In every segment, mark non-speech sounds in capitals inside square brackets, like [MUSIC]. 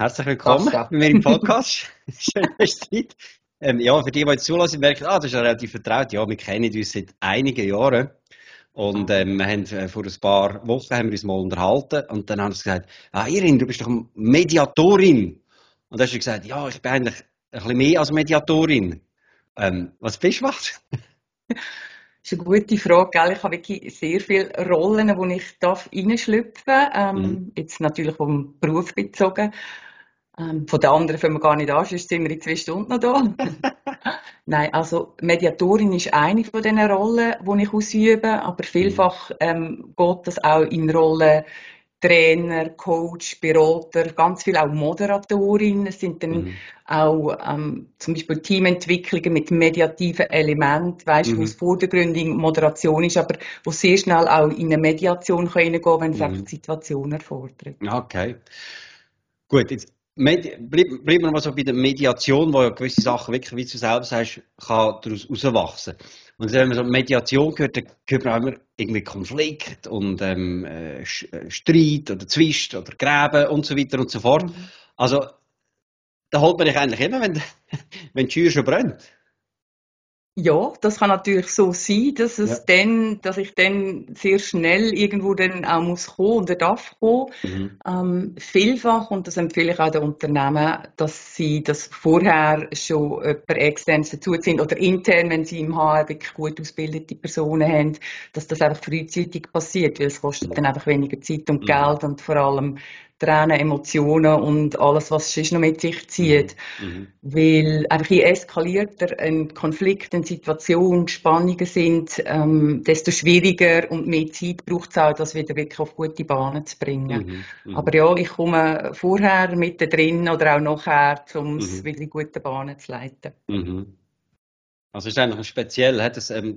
herzlich willkommen bei mir im Podcast. [LAUGHS] Schön, dass du Zeit. Ähm, ja, für die, die jetzt zulassen, merken, ah, das ist ja relativ vertraut. Ja, wir kennen uns seit einigen Jahren. Und ähm, wir haben äh, vor ein paar Wochen haben wir uns mal unterhalten und dann haben sie gesagt, ah, Irin, du bist doch Mediatorin. Und dann hast du gesagt, ja, ich bin eigentlich ein bisschen mehr als Mediatorin. Ähm, was bist du was? [LAUGHS] Das ist eine gute Frage. Gell? Ich habe wirklich sehr viele Rollen, wo ich reinschlüpfen darf. Ähm, mhm. Jetzt natürlich vom Beruf bezogen. Ähm, von den anderen fangen wir gar nicht an, sonst sind wir in zwei Stunden noch da. [LAUGHS] Nein, also Mediatorin ist eine von diesen Rollen, die ich ausübe, aber vielfach ähm, geht das auch in Rollen Trainer, Coach, Berater, ganz viel auch Moderatorin. Es sind dann mhm. auch ähm, zum Beispiel Teamentwicklungen mit mediativen Elementen, weißt, mhm. wo es vordergründig Moderation ist, aber wo sehr schnell auch in eine Mediation reingehen kann, wenn es mhm. einfach die Situation erfordert. Okay. Gut, jetzt bleiben wir mal so bei der Mediation, wo ja gewisse Sachen wirklich, wie du selber sagst, kann daraus herauswachsen. Und wenn man so Mediation hört, dann hört man immer irgendwie Konflikt und ähm, äh, äh, Streit oder Zwist oder Gräben und so weiter und so fort. Mhm. Also, da holt man dich eigentlich immer, wenn, [LAUGHS] wenn die Tür schon brennt. Ja, das kann natürlich so sein, dass es ja. dann, dass ich dann sehr schnell irgendwo dann auch muss kommen oder darf kommen. Mhm. Ähm, vielfach, und das empfehle ich auch den Unternehmen, dass sie das vorher schon per extern dazuziehen oder intern, wenn sie im HR wirklich gut ausgebildete Personen haben, dass das einfach frühzeitig passiert, weil es kostet dann einfach weniger Zeit und mhm. Geld und vor allem Tränen, Emotionen und alles, was es noch mit sich zieht. Mhm. mhm. Weil einfach je eskalierter ein Konflikt, eine Situation, Spannungen sind, ähm, desto schwieriger und mehr Zeit braucht es auch, das wieder wirklich auf gute Bahnen zu bringen. Mhm. Mhm. Aber ja, ich komme vorher, mittendrin oder auch nachher, um es mhm. wieder in gute Bahnen zu leiten. Also ist eigentlich speziell, hat es ähm,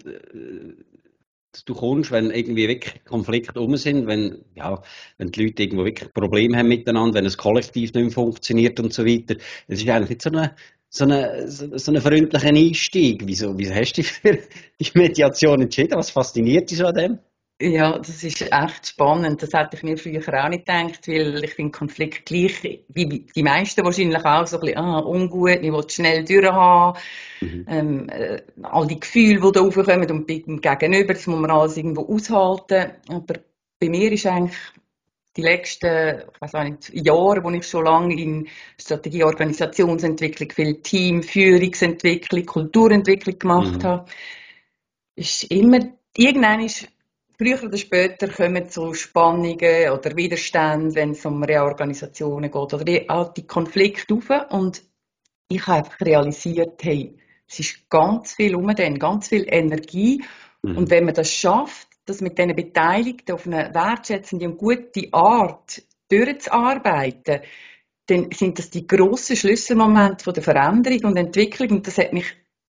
du kommst, wenn irgendwie wirklich Konflikte um sind, wenn, ja, wenn die Leute irgendwo wirklich Probleme haben miteinander, wenn das Kollektiv nicht mehr funktioniert und so weiter. Es ist eigentlich nicht so eine, so eine, so eine freundliche Einstieg. Wieso, wieso hast du dich für die Mediation entschieden? Was fasziniert dich so an dem? Ja, das ist echt spannend. Das hätte ich mir früher auch nicht gedacht, weil ich finde Konflikt gleich wie die meisten wahrscheinlich auch so ein bisschen ah, ungut, ich will schnell durchhaben. Mhm. Ähm, äh, all die Gefühle, die da aufkommen und beim Gegenüber, das muss man alles irgendwo aushalten. Aber bei mir ist eigentlich die letzten, ich weiß auch nicht, Jahre, wo ich schon lange in Strategie, Organisationsentwicklung, viel Team, Führungsentwicklung, Kulturentwicklung gemacht mhm. habe, ist immer, irgendwann ist Früher oder später kommen so Spannungen oder Widerstände, wenn es um Reorganisationen geht oder die alte Konflikte auf. Und ich habe einfach realisiert, hey, es ist ganz viel um den, ganz viel Energie. Mhm. Und wenn man das schafft, das mit diesen Beteiligten auf eine wertschätzende und gute Art durchzuarbeiten, dann sind das die grossen Schlüsselmomente von der Veränderung und Entwicklung. Und das hat mich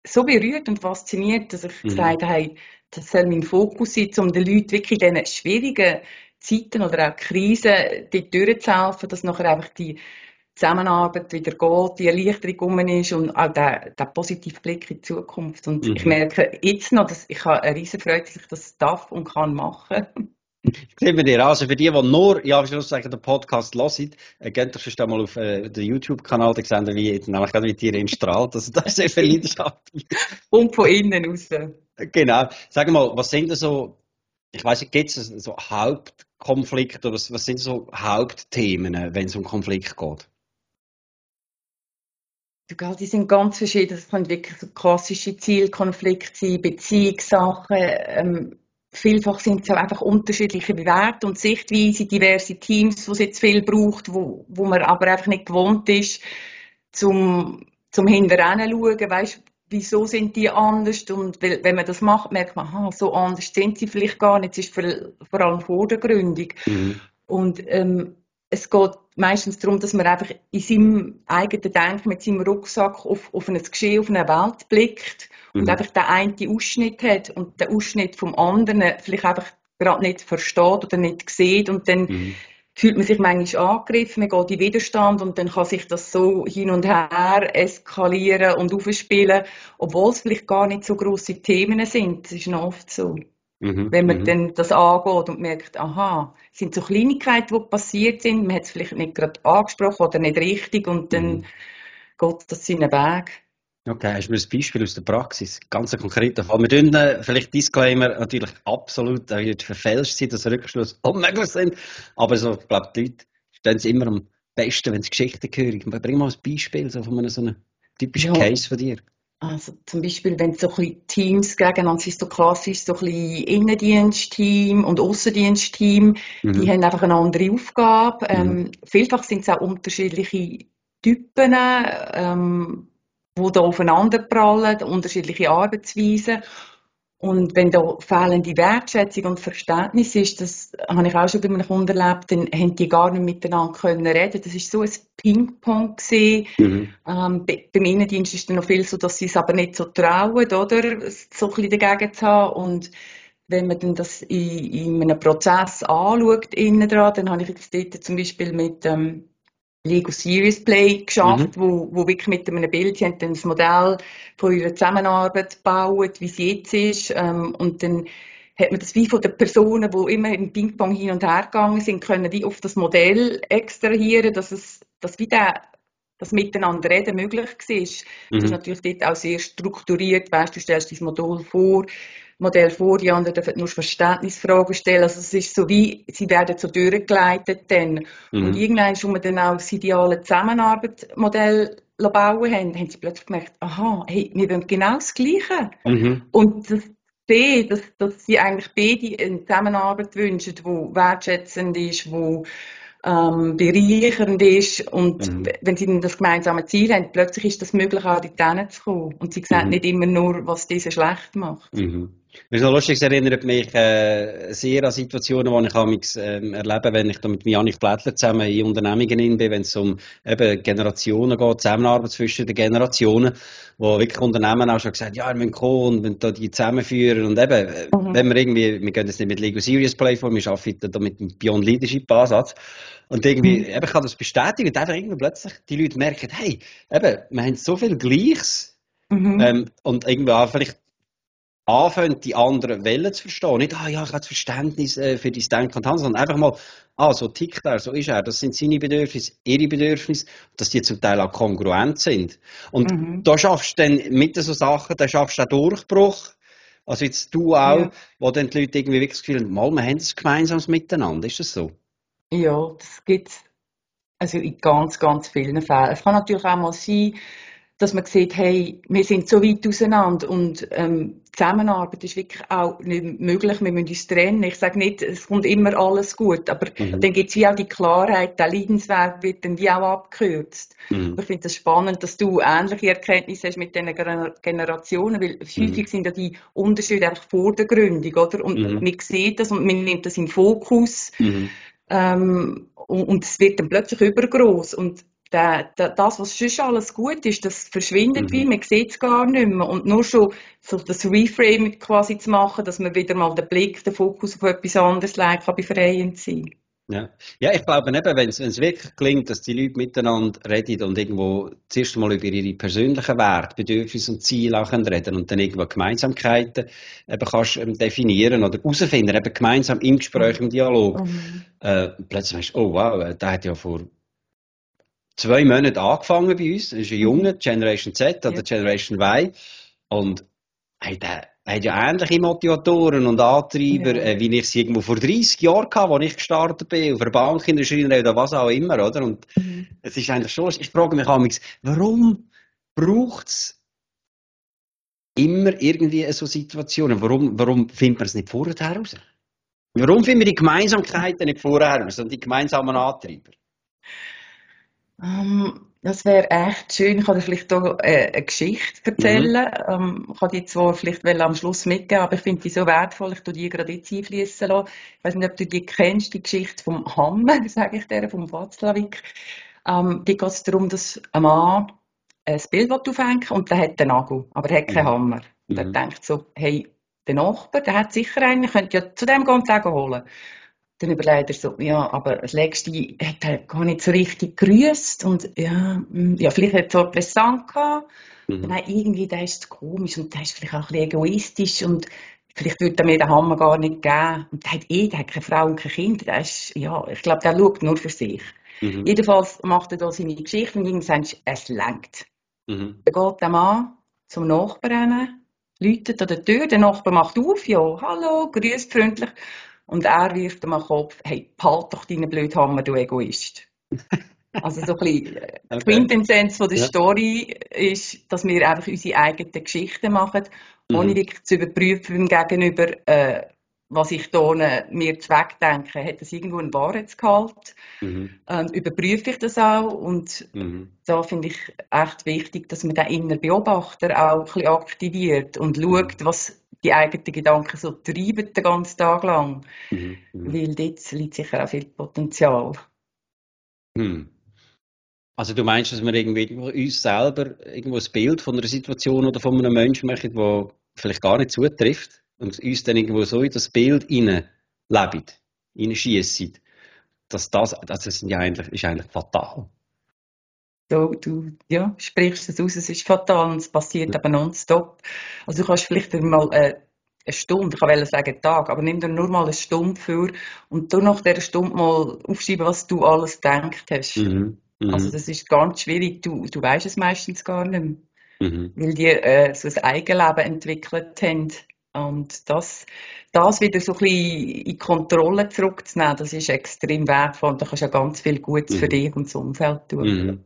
so berührt und fasziniert, dass ich mhm. gesagt habe, das soll mein Fokus sein, um den Leuten wirklich in diesen schwierigen Zeiten oder auch Krisen dort durchzuhelfen, dass nachher einfach die Zusammenarbeit wieder geht, die Erleichterung um ist und auch der, der positive Blick in die Zukunft. Und mhm. ich merke jetzt noch, dass ich habe eine riesen Freude, dass ich das darf und kann machen. [LAUGHS] Sehen wir dir Also für die, die nur, ja, den Podcast hören, äh, geht doch schon mal auf äh, den YouTube-Kanal, da sehen wir, wie nämlich gerade mit dir in strahlt. Also da ist sehr viel Leidenschaft. Und von innen raus. Genau. Sag mal, was sind da so, ich weiß nicht, gibt es so Hauptkonflikte oder was, was sind so Hauptthemen, wenn es um Konflikt geht? Du, die sind ganz verschieden. Das können wirklich so klassische Zielkonflikte sein, Beziehungssachen. Ähm, vielfach sind es auch einfach unterschiedliche Werte und Sichtweisen, diverse Teams, wo es jetzt viel braucht, wo, wo man aber einfach nicht gewohnt ist, zum, zum Hinterrennen schauen, weißt, wieso sind die anders und wenn man das macht, merkt man, aha, so anders sind sie vielleicht gar nicht, es ist vor, vor allem vordergründig. Mhm. Und ähm, es geht meistens darum, dass man einfach in seinem eigenen Denken mit seinem Rucksack auf, auf ein Geschehen, auf eine Welt blickt und mhm. einfach den einen Ausschnitt hat und den Ausschnitt vom anderen vielleicht einfach gerade nicht versteht oder nicht sieht und dann mhm. Fühlt man sich manchmal angegriffen, man geht in Widerstand und dann kann sich das so hin und her eskalieren und aufspielen, obwohl es vielleicht gar nicht so große Themen sind. Das ist noch oft so. Mhm, Wenn man mhm. dann das angeht und merkt, aha, es sind so Kleinigkeiten, die passiert sind, man hat es vielleicht nicht gerade angesprochen oder nicht richtig und dann mhm. geht das seinen Weg. Okay, hast du mir ein Beispiel aus der Praxis? Ganz ein konkreter Fall. Wir tun äh, vielleicht Disclaimer natürlich absolut äh, verfälscht sein, dass Rückschluss [LAUGHS] unmöglich sind. Aber so, ich glaube, die Leute stehen es immer am besten, wenn sie Geschichten hören. Bring mal ein Beispiel so von einem so einem typischen ja. Case von dir. Also zum Beispiel, wenn so ein Teams gegeneinander sind, so klassisch so ein bisschen Innendienstteam und Außendienstteam, mhm. die haben einfach eine andere Aufgabe. Mhm. Ähm, vielfach sind es auch unterschiedliche Typen, ähm, die da aufeinander prallen, unterschiedliche Arbeitsweisen. Und wenn da fehlende Wertschätzung und Verständnis ist, das habe ich auch schon bei einem Kunden erlebt, dann haben die gar nicht miteinander können reden. Das ist so ein Ping-Pong Mhm. Ähm, beim Innendienst ist es noch viel so, dass sie es aber nicht so trauen, oder? So ein bisschen dagegen zu haben. Und wenn man dann das in, in einem Prozess anschaut, innen dran, dann habe ich jetzt dort zum Beispiel mit, ähm, Lego Serious Play geschafft, mhm. wo, wo wirklich mit einem Bild, sie haben dann das Modell von ihrer Zusammenarbeit gebaut, wie sie jetzt ist, ähm, und dann hat man das wie von den Personen, die immer im Ping-Pong hin und her gegangen sind, können die auf das Modell extrahieren, dass es, dass wie der, das Miteinander reden möglich war. Mhm. Das ist natürlich dort auch sehr strukturiert, weißt du, stellst dein Modell vor, Modell vor, die anderen dürfen nur Verständnisfragen stellen. Also es ist so wie, sie werden so durchgeleitet dann. Mhm. Und irgendwann, wo wir dann auch das ideale Zusammenarbeitsmodell bauen haben, haben sie plötzlich gemerkt, aha, hey, wir wollen genau das Gleiche. Mhm. Und das sehen, dass, dass sie eigentlich beide eine Zusammenarbeit wünschen, die wertschätzend ist, die ähm, bereichernd ist und mhm. wenn sie dann das gemeinsame Ziel haben, plötzlich ist das möglich, auch dorthin zu kommen. Und sie sehen mhm. nicht immer nur, was diese schlecht macht. Mhm. Das ist noch lustig, es erinnert mich äh, sehr an Situationen, die ich amigs, äh, erlebe, wenn ich da mit Janik Blättler zusammen in Unternehmungen bin, wenn es um eben Generationen geht, Zusammenarbeit zwischen den Generationen, wo wirklich Unternehmen auch schon gesagt ja, wir müssen kommen und wir da die zusammenführen und eben, äh, mhm. wenn wir irgendwie, wir gehen jetzt nicht mit Lego Serious Play vor, wir arbeiten da mit dem Beyond Leadership Ansatz und irgendwie, mhm. eben, ich kann das bestätigen und einfach irgendwie plötzlich die Leute merken, hey, eben, wir haben so viel Gleiches mhm. ähm, und irgendwie auch vielleicht anfangen, die anderen Wellen zu verstehen. Nicht, ah ja, ich habe das Verständnis äh, für dein Denken und Handeln, sondern einfach mal, ah, so tickt er, so ist er, das sind seine Bedürfnisse, ihre Bedürfnisse, dass die zum Teil auch kongruent sind. Und mhm. da schaffst du dann mit so Sachen, da schaffst du auch Durchbruch. Also jetzt du auch, ja. wo dann die Leute irgendwie wirklich das Gefühl haben, mal, wir haben es gemeinsames miteinander, ist das so? Ja, das gibt es also in ganz, ganz vielen Fällen. Es kann natürlich auch mal sein, dass man sieht, hey, wir sind so weit auseinander und ähm, Zusammenarbeit ist wirklich auch nicht möglich, wir müssen uns trennen. Ich sage nicht, es kommt immer alles gut, aber mhm. dann gibt es wie auch die Klarheit, der Leidensweg wird dann wie auch abgekürzt. Mhm. Ich finde es das spannend, dass du ähnliche Erkenntnisse hast mit diesen Generationen, weil mhm. häufig sind ja die Unterschiede einfach vor der Gründung, oder? Und mhm. man sieht das und man nimmt das in den Fokus. Mhm. Ähm, und, und es wird dann plötzlich übergroß und der, der, das, was sonst alles gut ist, das verschwindet mhm. wie, man sieht es gar nicht mehr. Und nur schon so das Reframe quasi zu machen, dass man wieder mal den Blick, den Fokus auf etwas anderes legt, kann befreiend sein. Ja. ja, ich glaube eben, wenn es wirklich gelingt, dass die Leute miteinander reden und irgendwo zuerst mal über ihre persönlichen Werte, Bedürfnisse und Ziele auch reden und dann irgendwo Gemeinsamkeiten eben kannst ähm, definieren oder herausfinden, eben gemeinsam im Gespräch, im Dialog. Mhm. Äh, plötzlich weißt du, oh wow, äh, der hat ja vor zwei Monaten angefangen bei uns. Das ist ein Junge. Generation Z oder ja. Generation Y. Und hey, der hat ja ähnliche Motivatoren und Antreiber, ja. äh, wie ich sie irgendwo vor 30 Jahren hatte, als ich gestartet bin, auf einer Bank in der Schreinerei oder was auch immer, oder? Und mhm. es ist eigentlich schon, ich frage mich manchmal, warum braucht es immer irgendwie so Situationen? Warum, warum findet man es nicht vorher heraus? Warum finden wir die Gemeinsamkeiten nicht vorher heraus und die gemeinsamen Antreiber? Um, das wäre echt schön. Ich kann dir vielleicht hier äh, eine Geschichte erzählen. Mhm. Ähm, ich kann die zwar vielleicht am Schluss mitgeben, aber ich finde die so wertvoll. Ich tue die gerade jetzt einfließen lassen. Ich weiß nicht, ob du die kennst, die Geschichte vom Hammer, [LAUGHS] sage ich dir, vom Watzlawick. Ähm, die geht es darum, dass ein Mann ein Bild aufhängen und der hat einen Nagel, aber er hat keinen mhm. Hammer. Und er mhm. denkt so, hey, der Nachbar, der hat sicher einen, könnte ja zu dem gehen und sagen holen. Dann überlegt er so, ja, aber das letzte hat er gar nicht so richtig grüßt und ja, hm, ja vielleicht hat er so präsent gehabt. Mhm. Nein, irgendwie, der ist komisch und der ist vielleicht auch ein bisschen egoistisch und vielleicht würde er mir den Hammer gar nicht geben. Und der hat eh, der hat keine Frau und kein Kind. Der ist, ja, ich glaube, der schaut nur für sich. Mhm. Jedenfalls macht er da seine Geschichte und irgendwann sagt es lenkt. Mhm. Dann geht der Mann zum Nachbarn, läutet an der Tür, der Nachbar macht auf, ja, hallo, grüßt freundlich. Und er wirft ihm am Kopf, hey, behalt doch deinen blöden Hammer, du Egoist. Also so ein bisschen äh, [LAUGHS] okay. Quintessenz von der ja. Story ist, dass wir einfach unsere eigenen Geschichten machen, mhm. ohne wirklich zu überprüfen beim Gegenüber, äh, was ich hier mir denke, hat das irgendwo einen Wahrheitsgehalt? Mhm. Ähm, überprüfe ich das auch? Und mhm. da finde ich echt wichtig, dass man den inneren Beobachter auch ein bisschen aktiviert und schaut, mhm. was die eigenen Gedanken so treiben den ganzen Tag lang. Mhm. Mhm. Weil dort liegt sicher auch viel Potenzial. Mhm. Also du meinst, dass wir irgendwie uns selber irgendwo ein Bild von einer Situation oder von einem Menschen machen, der vielleicht gar nicht zutrifft und uns dann irgendwo so in das Bild hineinleben, hineinschiessen, dass das, das ist ja eigentlich, ist eigentlich fatal. Du, du ja, sprichst es aus, es ist fatal und es passiert ja. aber nonstop. Also du kannst vielleicht mal äh, eine Stunde, ich will sagen Tag, aber nimm dir nur mal eine Stunde für und du nach dieser Stunde mal aufschreiben, was du alles gedacht hast. Mhm. Mhm. Also das ist ganz schwierig, du, du weißt es meistens gar nicht mehr. Mhm. Weil die äh, so ein Eigenleben entwickelt haben. Und das, das wieder so ein bisschen in Kontrolle zurückzunehmen, das ist extrem wertvoll und da kannst du ja ganz viel Gutes für mhm. dich und das Umfeld tun. Mhm.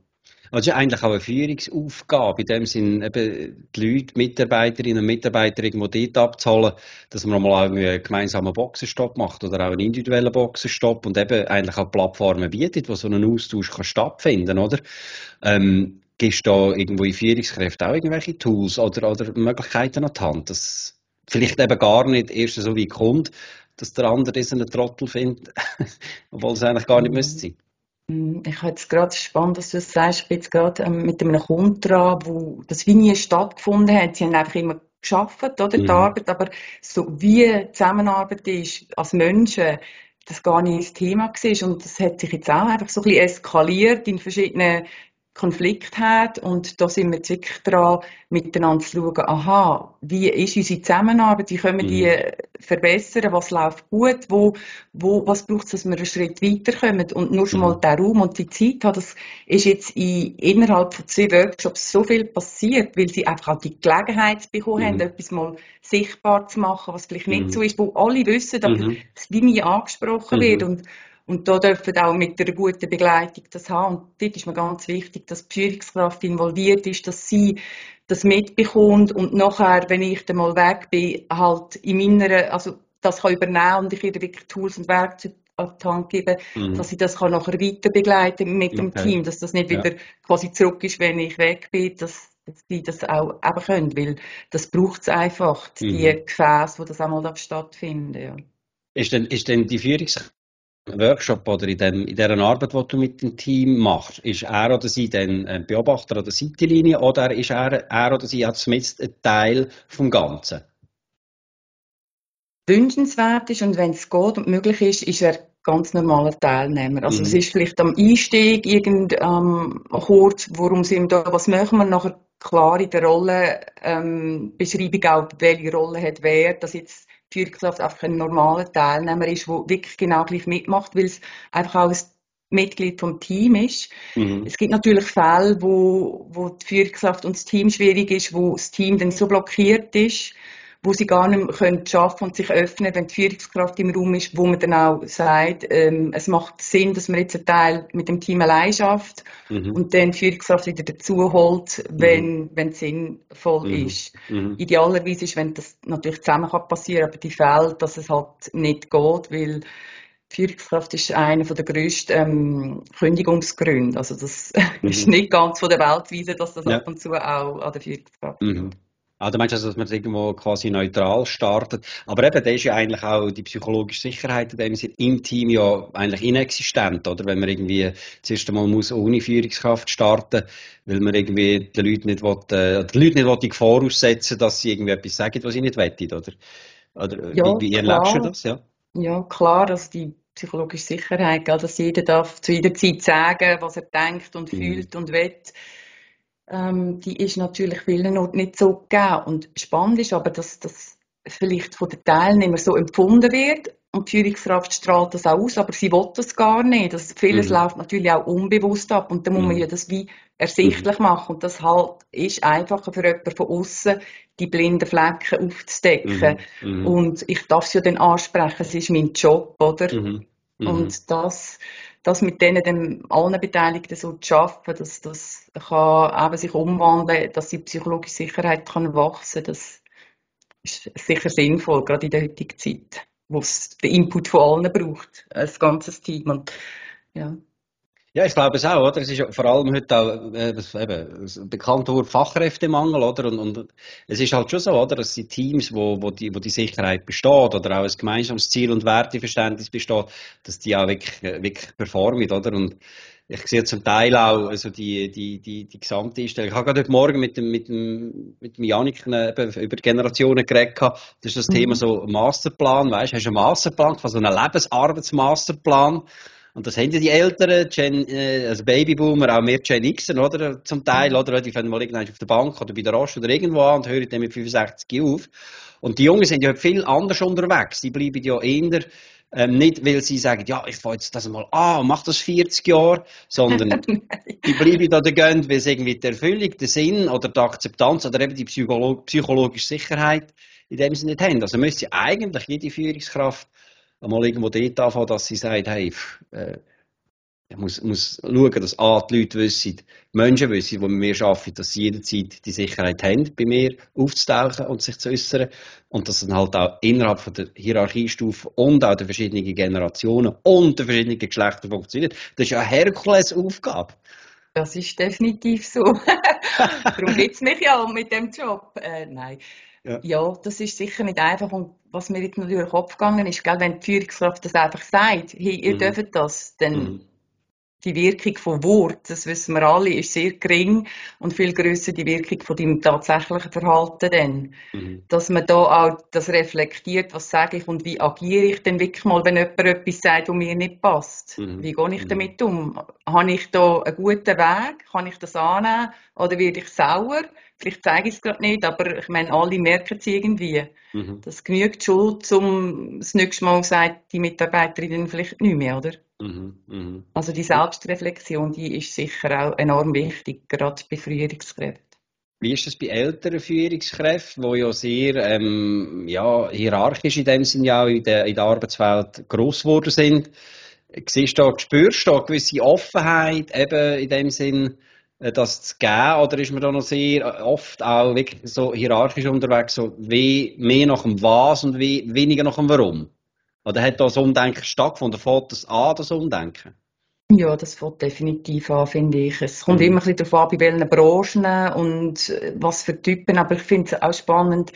Also eigentlich auch eine Führungsaufgabe, in dem Sinn eben die Leute, Mitarbeiterinnen und Mitarbeiter irgendwo dort abzuholen, dass man mal einen gemeinsamen Boxenstopp macht oder auch einen individuellen Boxenstopp und eben eigentlich auch Plattformen bietet, wo so ein Austausch kann stattfinden, oder? Ähm, gibst du da irgendwo in Führungskräften auch irgendwelche Tools oder, oder Möglichkeiten an die Hand, dass vielleicht eben gar nicht erst so wie kommt, dass der andere diesen Trottel findet, [LAUGHS] obwohl es eigentlich gar nicht müsste sein. Mm, ich habe jetzt gerade spannend, dass du das sagst. Ich bin jetzt gerade ähm, mit einem Kunden dran, wo das wie nie stattgefunden hat. Sie haben einfach immer geschafft, oder, mhm. die Arbeit, aber so wie Zusammenarbeit ist als Menschen, das gar nicht das Thema war. Und das hat sich jetzt auch einfach so ein bisschen eskaliert in verschiedenen Konflikt hat. Und da sind wir wirklich dran, miteinander zu schauen, aha, wie ist unsere Zusammenarbeit, wie können wir die mhm. verbessern, was läuft gut, wo, wo, was braucht es, dass wir einen Schritt weiterkommen. Und nur schon mal mhm. der Raum und die Zeit hat, das ist jetzt in, innerhalb von zwei Workshops so viel passiert, weil sie einfach auch die Gelegenheit bekommen mhm. haben, etwas mal sichtbar zu machen, was vielleicht nicht mhm. so ist, wo alle wissen, aber mhm. es wie nie angesprochen wird. Und und da dürfen auch mit einer guten Begleitung das haben. Und dort ist mir ganz wichtig, dass die Führungskraft involviert ist, dass sie das mitbekommt und nachher, wenn ich dann mal weg bin, halt in meiner, also das kann übernehmen und ich ihr wirklich Tools und Werkzeuge an die Hand geben, mhm. dass ich das kann nachher weiter begleiten mit dem okay. Team, dass das nicht wieder ja. quasi zurück ist, wenn ich weg bin, dass, dass die das auch eben können, weil das braucht es einfach, mhm. die Gefäße, wo das einmal stattfinden. Ja. Ist denn, ist denn die Führungskraft Workshop oder in, dem, in dieser Arbeit, die du mit dem Team machst, ist er oder sie dann ein Beobachter an der Seitenlinie oder ist er, er oder sie als ein Teil vom Ganzen? Wünschenswert ist und wenn es geht und möglich ist, ist er ganz normaler Teilnehmer. Also mhm. es ist vielleicht am Einstieg irgend ähm, kurz, worum sind wir da, was machen wir nachher klar in der Rolle ähm, Beschreibung auch, welche Rolle hat wer, dass jetzt Führungskraft einfach ein normaler Teilnehmer ist, der wirklich genau gleich mitmacht, weil es einfach auch ein Mitglied vom Team ist. Mhm. Es gibt natürlich Fälle, wo, wo die Führungskraft und das Team schwierig ist, wo das Team dann so blockiert ist, wo sie gar nicht mehr können schaffen und sich öffnen, wenn die Führungskraft im Raum ist, wo man dann auch sagt, ähm, es macht Sinn, dass man jetzt einen Teil mit dem Team allein schafft mhm. und dann die Führungskraft wieder dazu holt, wenn, mhm. wenn es sinnvoll mhm. ist. Mhm. Idealerweise ist, wenn das natürlich zusammen kann passieren, aber die Fälle, dass es halt nicht geht, weil Führungskraft ist einer der grössten ähm, Kündigungsgründe. Also das [LAUGHS] mhm. ist nicht ganz von der Welt weisen, dass das ja. ab und zu auch an der Führungskraft mhm. Ah, du meinst also, dass man irgendwo quasi neutral startet. Aber eben, da ist ja eigentlich auch die psychologische Sicherheit in dem Sinne im Team ja eigentlich inexistent, oder? Wenn man irgendwie zuerst einmal muss ohne Führungskraft starten, weil man irgendwie den Leuten nicht will, äh, die Leute nicht will die Gefahr aussetzen, dass sie irgendwie etwas sagen, was sie nicht wollen, oder? Oder ja, wie, wie erlebst du das, ja? Ja, klar, dass die psychologische Sicherheit, dass jeder darf zu jeder Zeit sagen, was er denkt und mhm. fühlt und will ähm, die ist natürlich vielen Orten nicht so gegeben. Und spannend ist aber, dass das vielleicht von den Teilnehmern so empfunden wird und die Führungskraft strahlt das auch aus, aber sie will das gar nicht. Das, vieles mhm. läuft natürlich auch unbewusst ab und da muss man mhm. ja das wie ersichtlich mhm. machen und das halt ist einfacher für jemanden von außen die blinden Flecken aufzudecken mhm. mhm. und ich darf es ja dann ansprechen, es ist mein Job, oder? Und das das mit denen dann allen Beteiligten so zu schaffen, dass das kann eben sich umwandeln, dass die psychologische Sicherheit kann wachsen, das ist sicher sinnvoll, gerade in der heutigen Zeit, wo es den Input von allen braucht, ein ganzes Team und ja. Ja, ich glaube es auch, oder? Es ist vor allem heute auch äh, das, eben, das bekannte Wort Fachkräftemangel, oder? Und, und es ist halt schon so, oder? Dass die Teams, wo, wo, die, wo die Sicherheit besteht oder auch ein gemeinsames Ziel und Werteverständnis besteht, dass die auch wirklich, wirklich performen, oder? Und ich sehe zum Teil auch also die, die, die, die gesamte Einstellung. Ich habe gerade heute Morgen mit dem, mit dem, mit dem Janik über Generationen geredet. Das ist das mhm. Thema so Masterplan, weißt du? Hast du einen Masterplan, also einen Lebensarbeitsmasterplan? Und das haben ja die Älteren, Gen, äh, also Babyboomer, auch mehr Gen X, oder? Zum Teil, oder? Die fangen mal irgendwann auf der Bank oder bei der Rost oder irgendwo an und hören dann mit 65 auf. Und die Jungen sind ja viel anders unterwegs. Die bleiben ja eher, ähm, nicht, weil sie sagen, ja, ich fange jetzt das mal an, mach das 40 Jahre, sondern [LAUGHS] die bleiben da gehen, weil sie irgendwie die Erfüllung, den Sinn oder die Akzeptanz oder eben die Psycholo psychologische Sicherheit in dem Sinne nicht haben. Also müsste eigentlich jede Führungskraft einmal irgendwo dort anfangen, dass sie sagt, hey, äh, ich muss, muss schauen, dass A, die Leute wissen, die Menschen wissen, die mit mir arbeiten, dass sie jederzeit die Sicherheit haben, bei mir aufzutauchen und sich zu äußern. Und dass dann halt auch innerhalb von der Hierarchiestufe und auch der verschiedenen Generationen und der verschiedenen Geschlechter funktioniert. Das ist ja eine Herkulesaufgabe. Das ist definitiv so. [LAUGHS] Darum gibt es mich ja mit dem Job. Äh, nein. Ja. ja. das ist sicher nicht einfach. Und was mir jetzt noch durch den Kopf gegangen ist, gell, wenn die Führungskraft das einfach sagt, hey, ihr mhm. dürft das, dann mhm. die Wirkung von Wort, das wissen wir alle, ist sehr gering und viel größer die Wirkung von deinem tatsächlichen Verhalten dann. Mhm. Dass man da auch das reflektiert, was sage ich und wie agiere ich denn wirklich mal, wenn jemand etwas sagt, was mir nicht passt. Mhm. Wie gehe ich mhm. damit um? Habe ich da einen guten Weg? Kann ich das annehmen? Oder werde ich sauer? Vielleicht zeige ich es gerade nicht, aber ich meine, alle merken es irgendwie. Mhm. Das genügt schon, um das nächste Mal sagt die Mitarbeiterin vielleicht nicht mehr, oder? Mhm. Mhm. Also die Selbstreflexion, die ist sicher auch enorm wichtig, gerade bei Führungskräften. Wie ist das bei älteren Führungskräften, die ja sehr ähm, ja, hierarchisch in dem Sinne ja in der, in der Arbeitswelt gross geworden sind? Siehst du, spürst du da eine gewisse Offenheit eben in dem Sinn, äh, das zu geben? Oder ist man da noch sehr oft auch wirklich so hierarchisch unterwegs, so wie mehr nach dem Was und wie weniger nach dem Warum? Oder hat das Umdenken stattgefunden? Fällt das an, das Umdenken? Ja, das fällt definitiv an, finde ich. Es kommt mhm. immer ein bisschen darauf an, bei welchen Branchen und äh, was für Typen. Aber ich finde es auch spannend,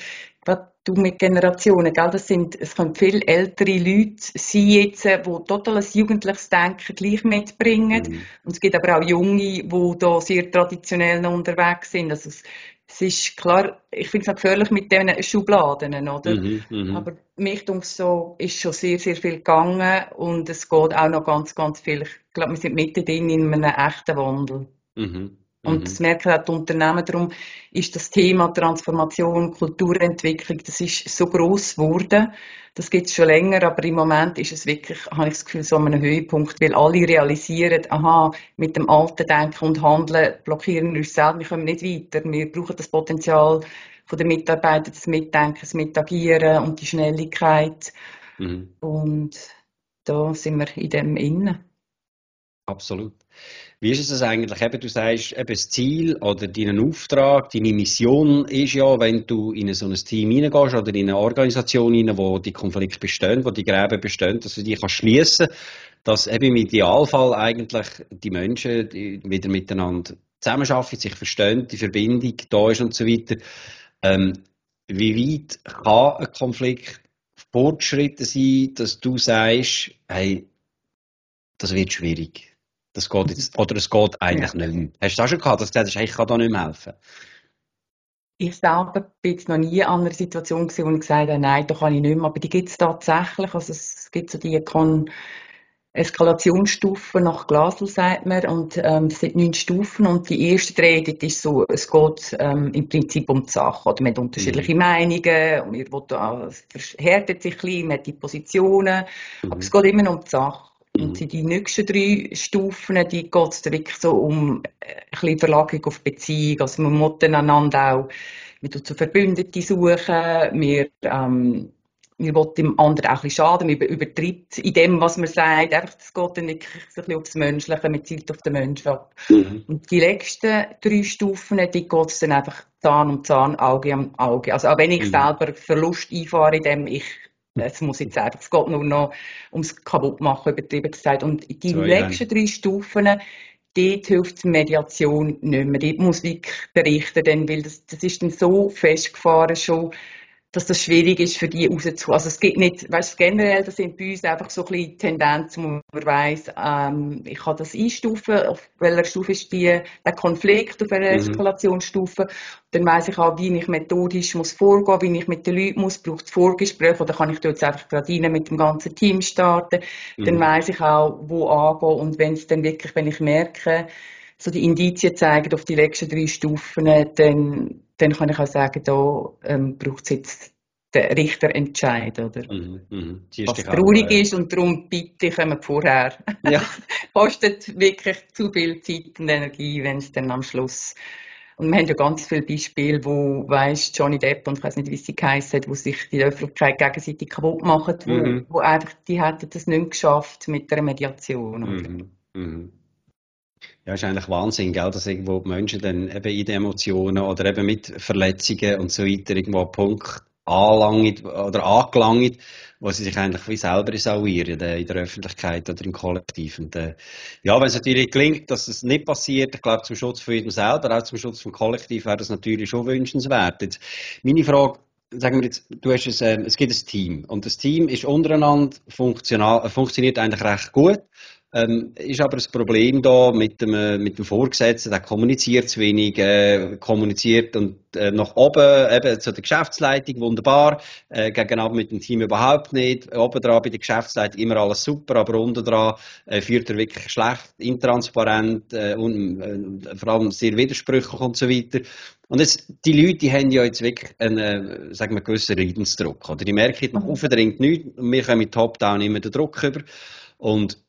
gerade du mit Generationen, gell? Das sind, es können viel ältere Leute sein jetzt, die total ein jugendliches Denken gleich mitbringen. Mhm. Und es gibt aber auch Junge, die da sehr traditionell noch unterwegs sind. Also es, es ist klar, ich finde es auch gefährlich mit diesen Schubladen, oder? Mhm, mh. Aber mich so, ist schon sehr, sehr viel gegangen und es geht auch noch ganz, ganz viel. Ich glaube, wir sind mittendrin in einem echten Wandel. Mhm. Und mhm. das merken auch die Unternehmen. Darum ist das Thema Transformation, Kulturentwicklung, das ist so groß geworden. Das gibt es schon länger, aber im Moment ist es wirklich, habe ich das Gefühl, so ein Höhepunkt, weil alle realisieren, aha, mit dem alten Denken und Handeln blockieren wir uns selbst, wir kommen nicht weiter. Wir brauchen das Potenzial von den Mitarbeitern, das Mitdenken, das Mitagieren und die Schnelligkeit. Mhm. Und da sind wir in dem Innen. Absolut. Wie ist es eigentlich? Eben, du sagst, eben das Ziel oder dein Auftrag, deine Mission ist ja, wenn du in so ein Team hineingehst oder in eine Organisation hinein, wo die Konflikte bestehen, wo die Gräben bestehen, dass du die kannst schließen, dass eben im Idealfall eigentlich die Menschen wieder miteinander zusammenarbeiten, sich verstehen, die Verbindung da ist und so weiter. Ähm, wie weit kann ein Konflikt fortschritten sein, dass du sagst, hey, das wird schwierig. Das geht jetzt, oder es geht eigentlich ja. nicht mehr. Hast du das schon gehabt, dass du gesagt hast, ich kann da nicht mehr helfen? Ich selber bin jetzt noch nie in einer Situation gewesen, wo ich gesagt habe, nein, da kann ich nicht mehr. Aber die gibt es tatsächlich. Also es gibt so die Kon Eskalationsstufen nach Glasl, sagt man. Und ähm, es sind neun Stufen. Und die erste drei, das ist so, es geht ähm, im Prinzip um die Sache. Oder man hat unterschiedliche mhm. Meinungen. Und man will, es verhärtet sich ein bisschen, man hat die Positionen. Mhm. Aber es geht immer um die Sache. Und in die nächsten drei Stufen, die geht es wirklich so um äh, ein bisschen Verlagerung auf Beziehung. Also man muss einander auch wieder zu Verbündeten suchen. Wir, ähm, wir wollen dem anderen auch ein bisschen schaden. Man übertreibt in dem, was man sagt. Einfach, das geht dann wirklich ein bisschen aufs Menschliche. Man zielt auf den Menschen ab. Mhm. Und die letzten drei Stufen, die geht es dann einfach Zahn um Zahn, Auge um Auge. Also auch wenn ich mhm. selber Verlust einfahre, in dem ich es muss jetzt einfach, es geht nur noch ums Kaputtmachen, übertrieben gesagt. Und die so, nächsten drei Stufen, dort hilft die Mediation nicht mehr. Dort muss wirklich berichten, denn, weil das, das ist dann so festgefahren schon, dass das schwierig ist für die rauszukommen. Also es gibt nicht, weißt du, generell, das sind bei uns einfach so ein bisschen Tendenzen, wo man weiss, ähm, ich kann das einstufen, auf welcher Stufe ist die, der Konflikt auf einer mhm. Eskalationsstufe. Dann weiss ich auch, wie ich methodisch muss vorgehen, wie ich mit den Leuten muss, braucht es Vorgespräche oder kann ich dort jetzt einfach gerade rein mit dem ganzen Team starten. Mhm. Dann weiss ich auch, wo angehen und wenn es dann wirklich, wenn ich merke, so die Indizien zeigen auf die letzten drei Stufen, dann, dann kann ich auch sagen, da ähm, braucht es jetzt den Richterentscheid, oder? Mhm, mh. Was traurig ist und darum bitte kommen vorher. Ja. [LAUGHS] Kostet wirklich zu viel Zeit und Energie, wenn es dann am Schluss und wir haben ja ganz viele Beispiele, wo, weißt, Johnny Depp und ich weiß nicht, wie sie geheißen hat, wo sich die Öffentlichkeit gegenseitig kaputt machen, wo, mhm. wo einfach, die hätten das nicht geschafft mit der Mediation. Mhm. Mhm. Ja, ist eigentlich Wahnsinn, gell, dass irgendwo die Menschen dann eben in den Emotionen oder eben mit Verletzungen und so weiter irgendwo einen Punkt anlangen oder angelangen, wo sie sich eigentlich wie selber sauieren in der Öffentlichkeit oder im Kollektiv. Und, äh, ja, wenn es natürlich gelingt, dass es nicht passiert, ich glaube, zum Schutz von jedem selber, auch zum Schutz vom Kollektiv, wäre das natürlich schon wünschenswert. Jetzt, meine Frage, sagen wir jetzt, du hast es, äh, es gibt ein Team und das Team ist untereinander funktional, funktioniert eigentlich recht gut. Ähm, ist aber das Problem da mit dem, äh, mit dem Vorgesetzten, der kommuniziert zu wenig, äh, kommuniziert und äh, nach oben, eben zu der Geschäftsleitung, wunderbar, äh, gegenüber mit dem Team überhaupt nicht, oben dran bei der Geschäftsleitung immer alles super, aber unten dran äh, führt er wirklich schlecht, intransparent äh, und äh, vor allem sehr widersprüchlich und so weiter. Und jetzt, die Leute, die haben ja jetzt wirklich einen, äh, sagen wir, gewissen Leidensdruck, oder? Die merken, nach oben dringt nichts, und wir kommen top-down immer den Druck über. Und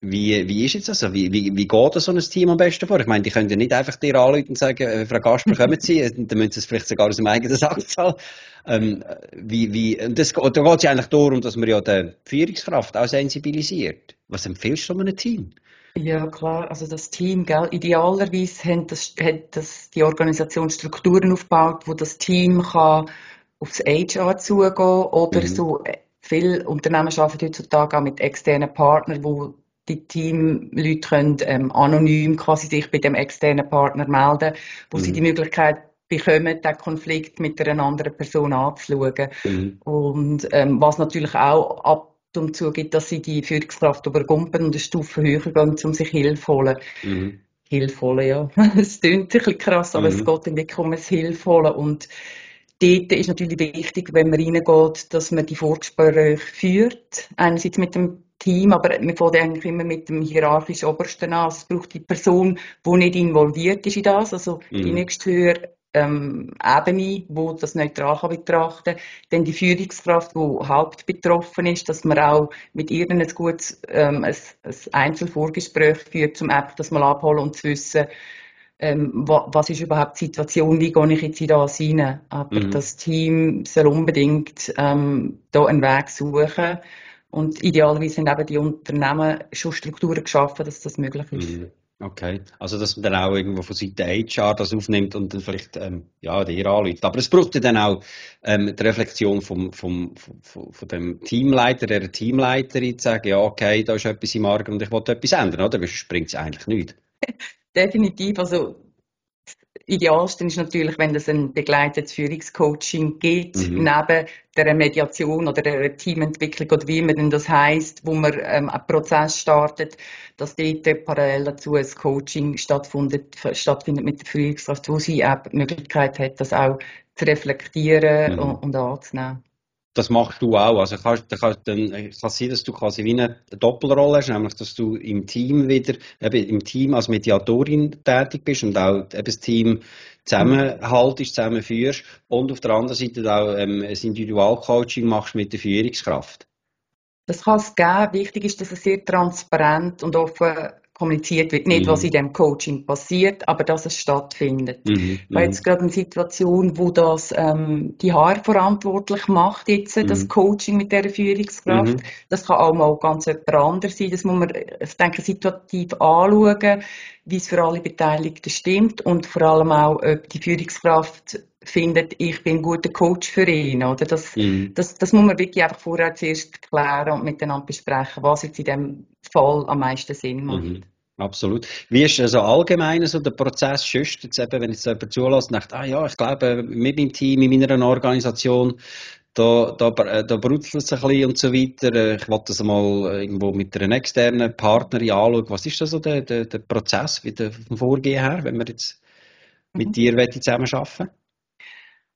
wie, wie ist jetzt das? Also, wie, wie, wie geht so ein Team am besten vor? Ich meine, die können ja nicht einfach dir anrufen und sagen, äh, Frau Gasper, [LAUGHS] kommen Sie, dann müssen Sie es vielleicht sogar aus dem eigenen Sack zahlen. Ähm, wie, wie, das, da geht es ja eigentlich darum, dass man ja die Führungskraft auch sensibilisiert. Was empfiehlst du so einem Team? Ja, klar. Also das Team, gell, idealerweise hat, das, hat das die Organisation Strukturen aufgebaut, wo das Team kann aufs HR zugehen oder mhm. so. Äh, viele Unternehmen arbeiten heutzutage auch mit externen Partnern, wo die Teamleute können ähm, anonym quasi sich bei dem externen Partner melden, wo mhm. sie die Möglichkeit bekommen, den Konflikt mit einer anderen Person anzuschauen. Mhm. Und ähm, was natürlich auch ab und zu gibt, dass sie die Führungskraft übergumpen und eine Stufe höher gehen, um sich Hilfe holen. Mhm. Hilfe holen, ja. [LAUGHS] Es klingt ein bisschen krass, aber es mhm. geht wirklich um ein Hilfe holen. Und dort ist natürlich wichtig, wenn man reingeht, dass man die Vorgespräche führt. Einerseits mit dem Team, aber wir fangen eigentlich immer mit dem hierarchisch Obersten an. Es braucht die Person, die nicht involviert ist in das, also mhm. die nächsthöhere ähm, Ebene, wo das neutral kann betrachten kann. Dann die Führungskraft, die hauptbetroffen ist, dass man auch mit ihr ein gutes ähm, ein, ein Einzelvorgespräch führt, um einfach das mal abholen und zu wissen, ähm, was ist überhaupt die Situation, wie gehe ich jetzt in das rein. Aber mhm. das Team soll unbedingt ähm, da einen Weg suchen, Und idealerweise sind eben die Unternehmen schon Strukturen geschaffen, dass das möglich ist. Mhm. Okay, also dass man dann auch irgendwo von Seite HR das aufnimmt und dann vielleicht ähm, ja, dir anruft. Aber es braucht ja dann auch ähm, die Reflexion vom, vom, vom, von dem Teamleiter, der Teamleiterin, zu sagen, ja okay, da ist etwas im Argen und ich will etwas ändern, oder? Sonst bringt es eigentlich nichts. [LAUGHS] Definitiv, also Idealste ist natürlich, wenn es ein begleitetes Führungscoaching gibt, mhm. neben der Mediation oder der Teamentwicklung oder wie man denn das heißt, wo man ähm, einen Prozess startet, dass dort parallel dazu ein Coaching stattfindet, stattfindet mit der Führungskraft, wo sie auch die Möglichkeit hat, das auch zu reflektieren mhm. und, und anzunehmen das machst du auch. Also kannst, dann, dann kann es sein, dass du quasi wie eine Doppelrolle hast, nämlich dass du im Team wieder, eben im Team als Mediatorin tätig bist und auch eben das Team zusammenhaltest, zusammenführst und auf der anderen Seite auch ähm, ein Individualcoaching machst mit der Führungskraft. Das kann es geben. Wichtig ist, dass es sehr transparent und offen kommuniziert wird. Nicht, mhm. was in dem Coaching passiert, aber dass es stattfindet. Mhm. Weil jetzt gerade eine Situation, wo das ähm, die HR verantwortlich macht, jetzt mhm. das Coaching mit der Führungskraft. Mhm. Das kann auch mal ganz etwas anderes sein. Das muss man, ich denke, situativ anschauen, wie es für alle Beteiligten stimmt und vor allem auch, ob die Führungskraft findet, ich bin ein guter Coach für ihn. Oder? Das, mhm. das, das muss man wirklich einfach vorher zuerst klären und miteinander besprechen, was jetzt in dem Fall am meisten Sinn macht. Mhm. Absolut. Wie ist also allgemein so der Prozess schüsst jetzt eben, wenn jetzt jemand zulässt und denkt, ah ja, ich glaube, mit meinem Team, in meiner Organisation, da, da, da brutzelt es ein bisschen und so weiter. Ich wollte das mal irgendwo mit einer externen Partnerin anschauen. Was ist da so der, der, der Prozess wie der, vom Vorgehen her, wenn wir jetzt mit mhm. dir zusammenarbeiten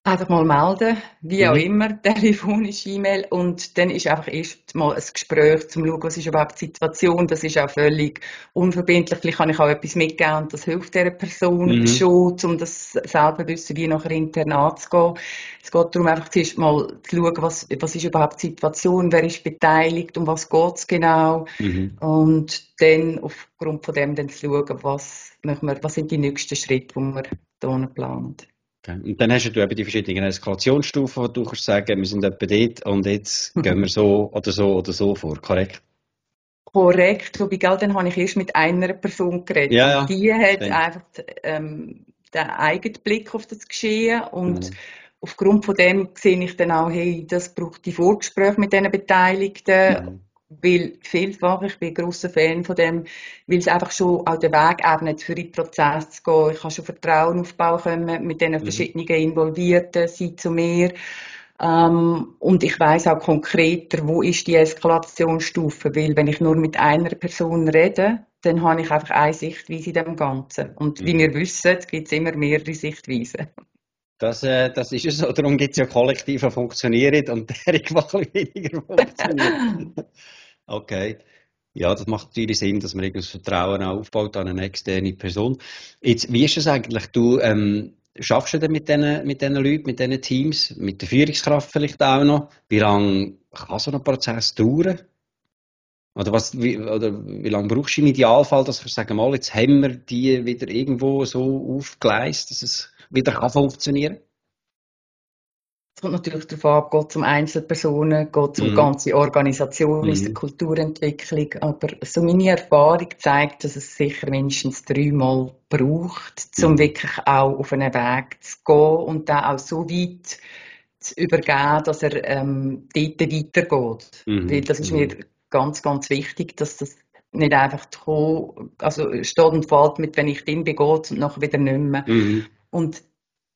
Einfach mal melden, wie auch mhm. immer, [LAUGHS] telefonisch, E-Mail und dann ist einfach erst mal ein Gespräch, zum schauen, was ist überhaupt die Situation. Das ist auch völlig unverbindlich. Vielleicht kann ich auch etwas mitgeben und das hilft dieser Person mhm. schon, um das selber wissen, wie nachher intern anzugehen. Es geht darum, einfach zuerst mal zu schauen, was, was ist überhaupt die Situation, wer ist beteiligt, um was geht es genau. Mhm. Und dann aufgrund von dem dann zu schauen, was, wir, was sind die nächsten Schritte, die wir hier planen. Okay. Und dann hast du eben die verschiedenen Eskalationsstufen, wo du kannst sagen, wir sind etwa dort und jetzt mhm. gehen wir so oder so oder so vor, korrekt? Korrekt, wobei gell, dann habe ich erst mit einer Person geredet. Ja, ja. Die hat Stimmt. einfach ähm, den eigenen Blick auf das Geschehen und mhm. aufgrund von dem sehe ich dann auch, hey, das braucht die Vorgespräche mit den Beteiligten. Mhm weil vielfach, ich bin ein grosser Fan von dem, weil es einfach schon auch den Weg ebnet, für den Prozess zu gehen. Ich kann schon Vertrauen aufbauen können mit den mhm. verschiedenen Involvierten, sie zu mir. Ähm, und ich weiß auch konkreter, wo ist die Eskalationsstufe, weil wenn ich nur mit einer Person rede, dann habe ich einfach eine Sichtweise in dem Ganzen. Und mhm. wie wir wissen, gibt es immer mehrere Sichtweisen. Das, äh, das ist es so. Darum gibt es ja Kollektive, die funktionieren und [LAUGHS] derige, die weniger [LAUGHS] funktionieren. Okay. Ja, das macht natürlich Sinn, dass man das Vertrauen aufbaut an eine externe Person. Jetzt, wie ist es eigentlich? Du ähm, schaffst du denn mit diesen mit den Leuten, mit diesen Teams, mit der Führungskraft vielleicht auch noch? Wie lange kann so ein Prozess dauern? Oder, was, wie, oder wie lange brauchst du im Idealfall, dass wir sagen, mal, jetzt haben wir die wieder irgendwo so aufgeleistet, dass es wieder kann funktionieren kann? Kommt natürlich darauf ab, geht es um Einzelpersonen, geht es um mhm. ganze Organisationen, mhm. ist die Kulturentwicklung. Aber so meine Erfahrung zeigt, dass es sicher mindestens dreimal braucht, um mhm. wirklich auch auf einen Weg zu gehen und dann auch so weit zu übergeben, dass er ähm, dort weitergeht. Mhm. Weil das ist mir mhm. ganz, ganz wichtig, dass das nicht einfach kommt, also steht und fällt mit, wenn ich drin bin, geht und nachher wieder nicht mehr. Mhm. Und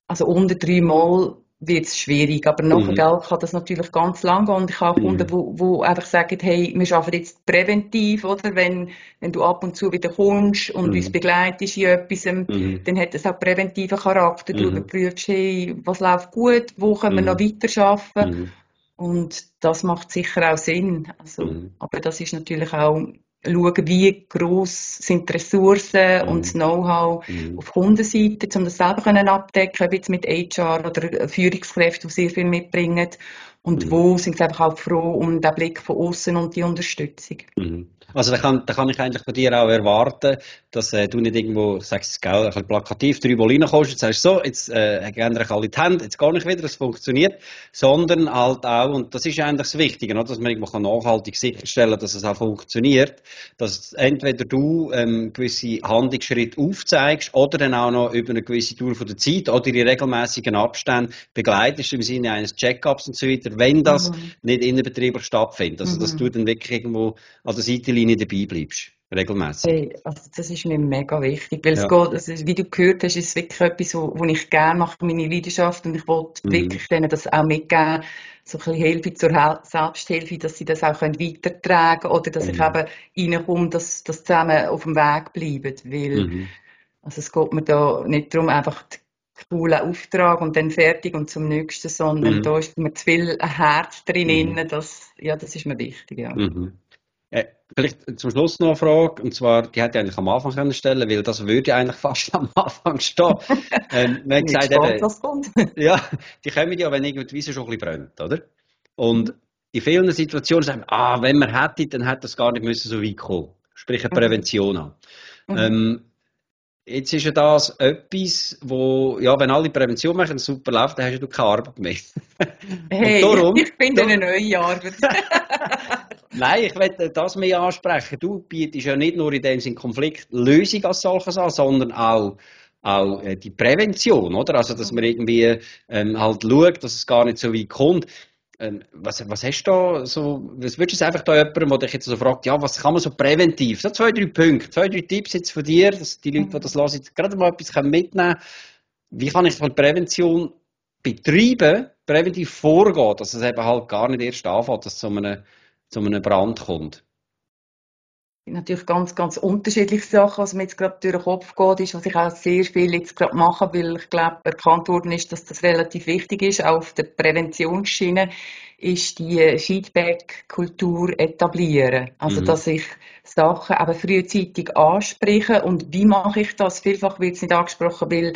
also unter dreimal wird es schwierig. Aber nachher mhm. kann das natürlich ganz lang gehen. Und ich habe Kunden, mhm. wo, wo einfach sagen, hey, wir arbeiten jetzt präventiv, oder? Wenn, wenn du ab und zu wieder kommst und mhm. uns begleitest in etwas, mhm. dann hat das auch präventiven Charakter. Du mhm. überprüfst, hey, was läuft gut, wo können wir noch weiter arbeiten? Mhm. Und das macht sicher auch Sinn. Also, Aber das ist natürlich auch schauen, wie gross sind die Ressourcen mhm. und das Know-how mhm. auf Kundenseite, um das selber können abdecken, ob jetzt mit HR oder Führungskräften, die sehr viel mitbringen. Und mhm. wo sind sie einfach auch froh um den Blick von außen und die Unterstützung. Mhm. Also da kann, da kann ich eigentlich von dir auch erwarten, dass äh, du nicht irgendwo, ich sag's es gell, ein bisschen plakativ drüber reinkommst und sagst, so, jetzt äh, gehen euch alle die Hände, jetzt gar nicht wieder, es funktioniert, sondern halt auch, und das ist eigentlich das Wichtige, oder, dass man irgendwo nachhaltig sicherstellen kann, dass es auch funktioniert, dass entweder du ähm, gewisse Handlungsschritte aufzeigst oder dann auch noch über eine gewisse Dauer von der Zeit oder in regelmäßigen Abständen begleitest im Sinne eines Check-ups und so weiter, wenn das mhm. nicht innerbetrieblich stattfindet. Also, dass mhm. du dann wirklich irgendwo an der Seitenlinie dabei bleibst. Regelmäßig. Hey, also das ist mir mega wichtig, weil ja. es geht, also wie du gehört hast, ist es wirklich etwas, wo, wo ich gerne mache, meine Leidenschaft, und ich wollte mhm. wirklich denen das auch mitgeben, so ein bisschen Hilfe zur Selbsthilfe, dass sie das auch können weitertragen können oder dass mhm. ich eben reinkomme, dass das zusammen auf dem Weg bleiben, weil mhm. also es geht mir da nicht darum, einfach coolen Auftrag und dann fertig und zum nächsten, sondern mhm. da ist mir zu viel Herz drin, mhm. das, ja, das ist mir wichtig, ja. Mhm. Äh, vielleicht zum Schluss noch eine Frage, und zwar, die hätte ich eigentlich am Anfang können stellen weil das würde eigentlich [LAUGHS] fast am Anfang stehen. [LAUGHS] ähm, haben gesagt, eben, was kommt. [LAUGHS] ja, die kommen ja, wenn irgendwie die Wiese schon ein bisschen brennt, oder? Und in vielen Situationen sagen wir, ah, wenn man hätte, dann hätte das gar nicht müssen so weit kommen. Sprich eine mhm. Prävention an. Mhm. Ähm, Jetzt ist ja das etwas, wo, ja, wenn alle Prävention machen, super läuft, dann hast du keine Arbeit mehr. [LAUGHS] hey, darum, [LAUGHS] ich finde eine neue Arbeit. [LAUGHS] Nein, ich möchte das mehr ansprechen. Du bietest ja nicht nur in dem Sinn Konfliktlösung als solches an, sondern auch auch äh, die Prävention, oder? Also, dass man irgendwie ähm, halt schaut, dass es gar nicht so weit kommt. Ähm, was, was hast du da so, was würdest du einfach da jemandem, der dich jetzt so fragt, ja, was kann man so präventiv? So zwei, drei Punkte, zwei, drei Tipps jetzt von dir, dass die Leute, die das hören, gerade mal etwas mitnehmen können. Wie kann ich von Prävention betreiben, präventiv vorgehen, dass es eben halt gar nicht erst anfängt, dass es zu einem, zu einem Brand kommt? Natürlich ganz, ganz unterschiedliche Sachen, was mir jetzt gerade durch den Kopf geht, ist, was ich auch sehr viel jetzt gerade mache, weil ich glaube, erkannt worden ist, dass das relativ wichtig ist, auch auf der Präventionsschiene, ist die Feedback-Kultur etablieren. Also, mhm. dass ich Sachen aber frühzeitig anspreche und wie mache ich das? Vielfach wird es nicht angesprochen, weil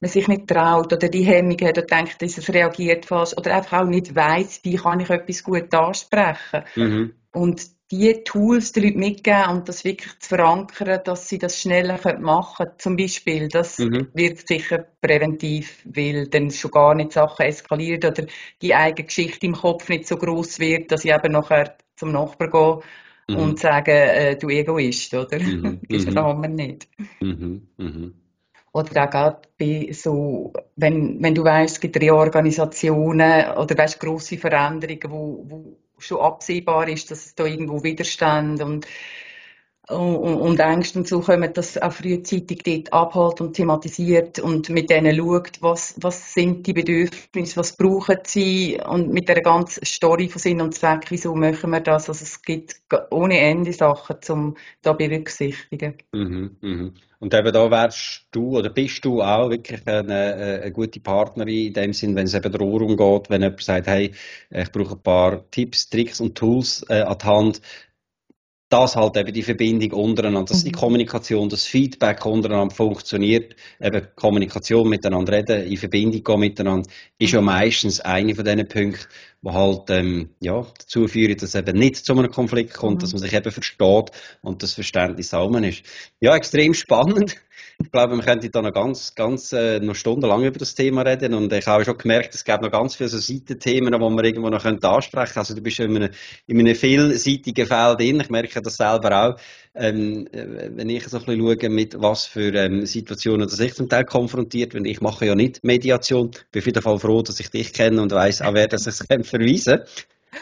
man sich nicht traut oder die Hemmung hat und denkt, dass es reagiert falsch oder einfach auch nicht weiß, wie kann ich etwas gut ansprechen. Mhm. Und die Tools den Leuten mitgeben und das wirklich zu verankern, dass sie das schneller machen können. Zum Beispiel, das mhm. wirkt sicher präventiv, weil dann schon gar nicht Sachen eskaliert oder die eigene Geschichte im Kopf nicht so groß wird, dass ich eben nachher zum Nachbarn gehe mhm. und sage, äh, du Egoist, oder? Mhm. [LAUGHS] das mhm. kann man nicht. Mhm. Mhm. Oder auch gerade bei so, wenn, wenn du weißt, es gibt Reorganisationen oder weißt, grosse Veränderungen, wo, wo schon absehbar ist, dass es da irgendwo Widerstand und und, Ängste und so kommen, das auch frühzeitig dort abholt und thematisiert und mit denen schaut, was, was sind die Bedürfnisse, was brauchen sie und mit der ganzen Story von Sinn und Zweck, wieso machen wir das? Also es gibt ohne Ende Sachen zum da berücksichtigen. Mhm, mhm. Und eben da wärst du oder bist du auch wirklich eine, eine gute Partnerin in dem Sinn, wenn es eben darum geht, wenn jemand sagt, hey, ich brauche ein paar Tipps, Tricks und Tools äh, an die Hand, dass halt eben die Verbindung untereinander, dass die mhm. Kommunikation, das Feedback untereinander funktioniert, eben Kommunikation miteinander reden, in Verbindung gehen miteinander, ist ja mhm. meistens eine von diesen Punkten, die halt ähm, ja, dazu führen, dass es eben nicht zu einem Konflikt kommt, mhm. dass man sich eben versteht und das Verständnis zusammen ist. Ja, extrem spannend. Ich glaube, wir könnten da noch ganz, ganz äh, noch stundenlang über das Thema reden und ich habe schon gemerkt, es gibt noch ganz viele so Seitenthemen, die wir irgendwo noch ansprechen können. Also du bist in einem, in einem vielseitigen Feld drin. Ich merke das selber auch, ähm, äh, wenn ich so ein bisschen schaue, mit was für ähm, Situationen dass ich zum Teil konfrontiert bin. Ich mache ja nicht Mediation. Ich bin auf jeden Fall froh, dass ich dich kenne und weiss, an wer das ich verweisen kann.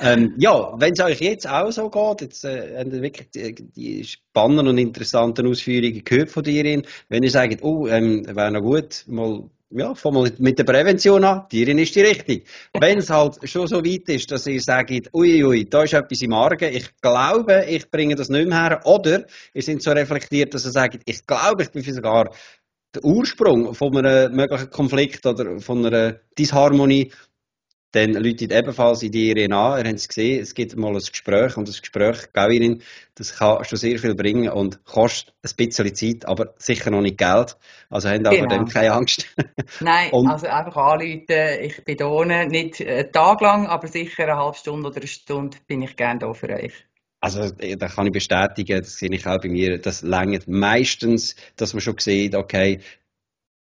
Ähm, ja, wenn es euch jetzt auch so geht, jetzt äh, habt wirklich die, die, spannenden und interessanten Ausführungen gehört von dir. Wenn ihr sagt, oh, ähm, wäre noch gut, mal, ja, fang mal mit der Prävention an, die ist die richtig. Wenn es halt schon so weit ist, dass ihr sagt, uiui, ui, da ist etwas im Argen, ich glaube, ich bringe das nicht mehr her, oder ihr seid so reflektiert, dass ihr sagt, ich glaube, ich bin sogar der Ursprung von einem möglichen Konflikt oder von einer Disharmonie dann läutet ebenfalls in die Irin an. Ihr habt es gesehen, es gibt mal ein Gespräch und das Gespräch, Gauirin, das kann schon sehr viel bringen und kostet ein bisschen Zeit, aber sicher noch nicht Geld. Also habt auch genau. vor dem keine Angst. [LAUGHS] Nein, und, also einfach anrufen. Ich bin da nicht einen Tag lang, aber sicher eine halbe Stunde oder eine Stunde bin ich gerne da für euch. Also, da kann ich bestätigen, das sehe ich auch bei mir, das längert meistens, dass man schon sieht, okay,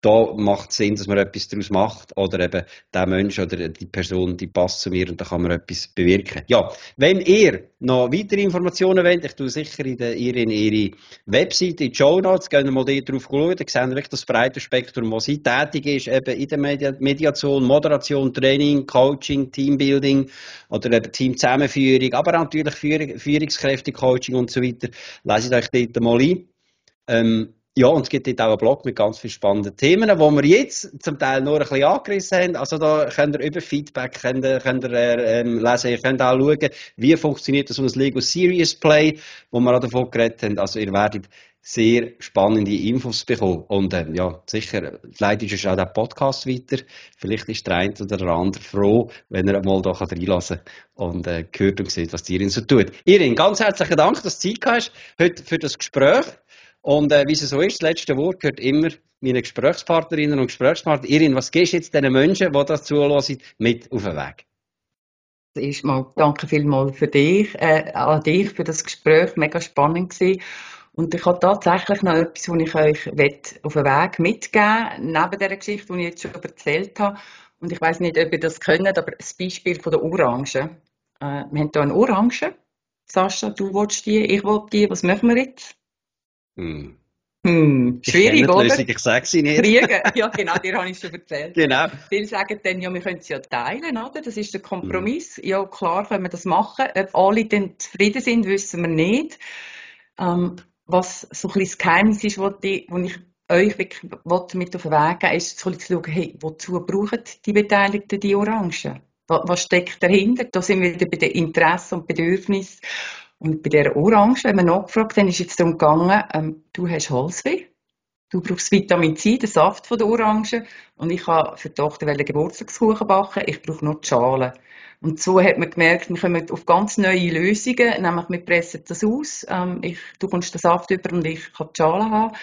da macht es Sinn, dass man etwas daraus macht. Oder eben der Mensch oder die Person, die passt zu mir und da kann man etwas bewirken. Ja, wenn ihr noch weitere Informationen wollt, ich tue sicher in, der, in ihre Webseite, in die Show Notes, gehen wir mal drauf schauen, dann sehen wir das breite Spektrum, wo sie tätig ist, eben in der Medi Mediation, Moderation, Training, Coaching, Teambuilding oder eben Teamzusammenführung, aber natürlich Führung, Führungskräfte, Coaching und so weiter. Leset euch dort mal ein. Ähm, ja, und es gibt dort auch einen Blog mit ganz vielen spannenden Themen, wo wir jetzt zum Teil nur ein bisschen angerissen haben. Also da könnt ihr über Feedback könnt ihr, könnt ihr, ähm, lesen. Ihr könnt auch schauen, wie funktioniert so ein Lego Serious Play, wo wir auch davon geredet haben. Also ihr werdet sehr spannende Infos bekommen. Und ähm, ja, sicher, vielleicht ist auch der Podcast weiter. Vielleicht ist der eine oder der andere froh, wenn er mal da reinlassen kann und äh, hört und sieht, was die Irin so tut. Irin, ganz herzlichen Dank, dass du Zeit hast heute für das Gespräch. Und äh, wie es so ist, das letzte Wort gehört immer meinen Gesprächspartnerinnen und Gesprächspartnern. Irin, was gehst du jetzt den Menschen, die das zulassen, mit auf den Weg? Erstmal danke vielmals für dich, äh, an dich für das Gespräch, mega spannend gewesen. Und ich habe tatsächlich noch etwas, was ich euch auf den Weg mitgeben neben der Geschichte, die ich jetzt schon erzählt habe. Und ich weiß nicht, ob ihr das könnt, aber das Beispiel von der Orange. Äh, wir haben hier eine Orange. Sascha, du willst die, ich will die. Was machen wir jetzt? Hm. Hm, schwierig, oder? Lösung, ich sage sie nicht. Kriegen, ja genau, dir habe ich schon erzählt. Genau. Viele sagen dann, ja, wir können sie ja teilen, oder? Das ist der Kompromiss. Mhm. Ja, klar können wir das machen. Ob alle dann zufrieden sind, wissen wir nicht. Ähm, was so ein bisschen das Geheimnis ist, was ich, was ich euch wirklich mit auf den Weg geben ist zu schauen, hey, wozu brauchen die Beteiligten die Orangen? Was steckt dahinter? Da sind wir wieder bei den Interessen und Bedürfnissen. Und bei der Orange, wenn wir nachgefragt haben, ist jetzt darum gegangen, ähm, du hast Halsweh, du brauchst Vitamin C, den Saft von der Orange, und ich habe für die Tochter Geburtstagskuchen backen, ich brauche noch die Schale. Und so hat man gemerkt, wir kommen auf ganz neue Lösungen, nämlich wir pressen das aus, ähm, ich, du kommst den Saft über und ich kann die Schale haben.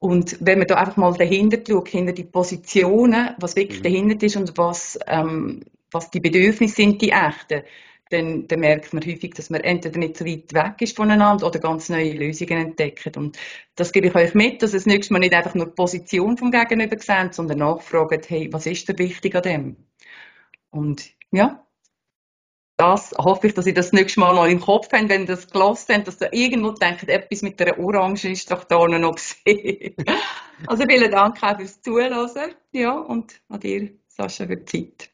Und wenn man da einfach mal dahinter schaut, hinter die Positionen, was wirklich mhm. dahinter ist und was, ähm, was die Bedürfnisse sind, die echten, dann, dann, merkt man häufig, dass man entweder nicht so weit weg ist voneinander oder ganz neue Lösungen entdeckt. Und das gebe ich euch mit, dass es nächstes Mal nicht einfach nur die Position vom Gegenüber sehen, sondern nachfragen, hey, was ist der wichtig an dem? Und ja, das hoffe ich, dass ihr das nächste Mal noch im Kopf habt, wenn ihr das gelassen habt, dass ihr irgendwo denkt, etwas mit der Orange ist doch da noch [LAUGHS] gesehen. also vielen Dank auch fürs Zuhören. Ja, und an dir, Sascha, für die Zeit.